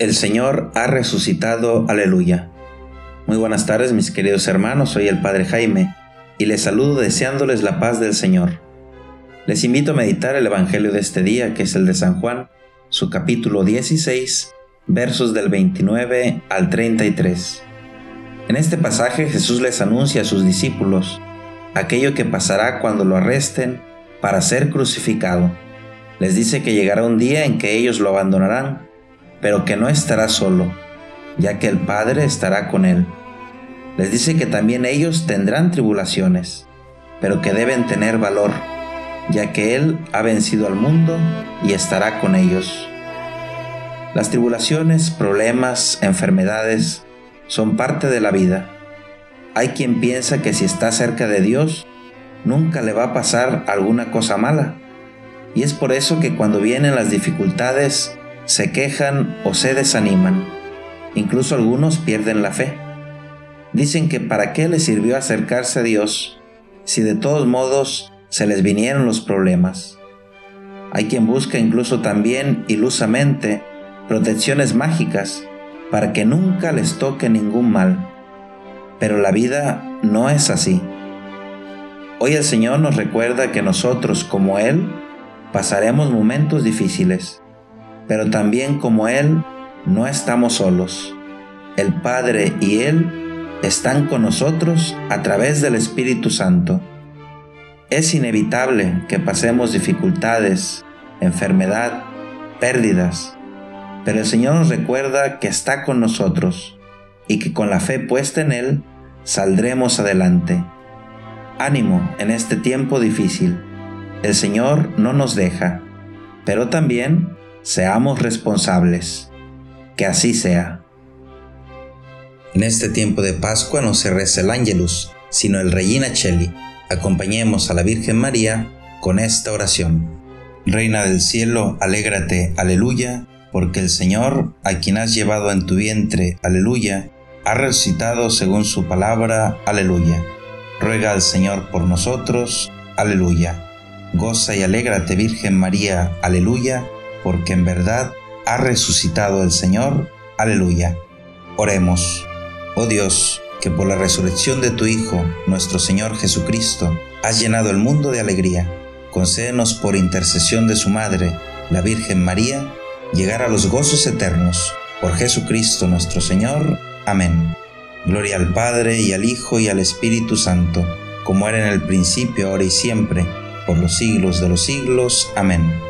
El Señor ha resucitado, aleluya. Muy buenas tardes mis queridos hermanos, soy el Padre Jaime y les saludo deseándoles la paz del Señor. Les invito a meditar el Evangelio de este día, que es el de San Juan, su capítulo 16, versos del 29 al 33. En este pasaje Jesús les anuncia a sus discípulos aquello que pasará cuando lo arresten para ser crucificado. Les dice que llegará un día en que ellos lo abandonarán pero que no estará solo, ya que el Padre estará con él. Les dice que también ellos tendrán tribulaciones, pero que deben tener valor, ya que Él ha vencido al mundo y estará con ellos. Las tribulaciones, problemas, enfermedades son parte de la vida. Hay quien piensa que si está cerca de Dios, nunca le va a pasar alguna cosa mala. Y es por eso que cuando vienen las dificultades, se quejan o se desaniman. Incluso algunos pierden la fe. Dicen que para qué les sirvió acercarse a Dios si de todos modos se les vinieron los problemas. Hay quien busca incluso también ilusamente protecciones mágicas para que nunca les toque ningún mal. Pero la vida no es así. Hoy el Señor nos recuerda que nosotros, como Él, pasaremos momentos difíciles pero también como Él, no estamos solos. El Padre y Él están con nosotros a través del Espíritu Santo. Es inevitable que pasemos dificultades, enfermedad, pérdidas, pero el Señor nos recuerda que está con nosotros y que con la fe puesta en Él saldremos adelante. Ánimo en este tiempo difícil. El Señor no nos deja, pero también Seamos responsables. Que así sea. En este tiempo de Pascua no se reza el Ángelus, sino el Regina Cheli. Acompañemos a la Virgen María con esta oración. Reina del cielo, alégrate, aleluya, porque el Señor, a quien has llevado en tu vientre, aleluya, ha resucitado según su palabra, aleluya. Ruega al Señor por nosotros, aleluya. Goza y alégrate, Virgen María, aleluya porque en verdad ha resucitado el Señor. Aleluya. Oremos. Oh Dios, que por la resurrección de tu Hijo, nuestro Señor Jesucristo, has llenado el mundo de alegría. Concédenos por intercesión de su Madre, la Virgen María, llegar a los gozos eternos. Por Jesucristo nuestro Señor. Amén. Gloria al Padre y al Hijo y al Espíritu Santo, como era en el principio, ahora y siempre, por los siglos de los siglos. Amén.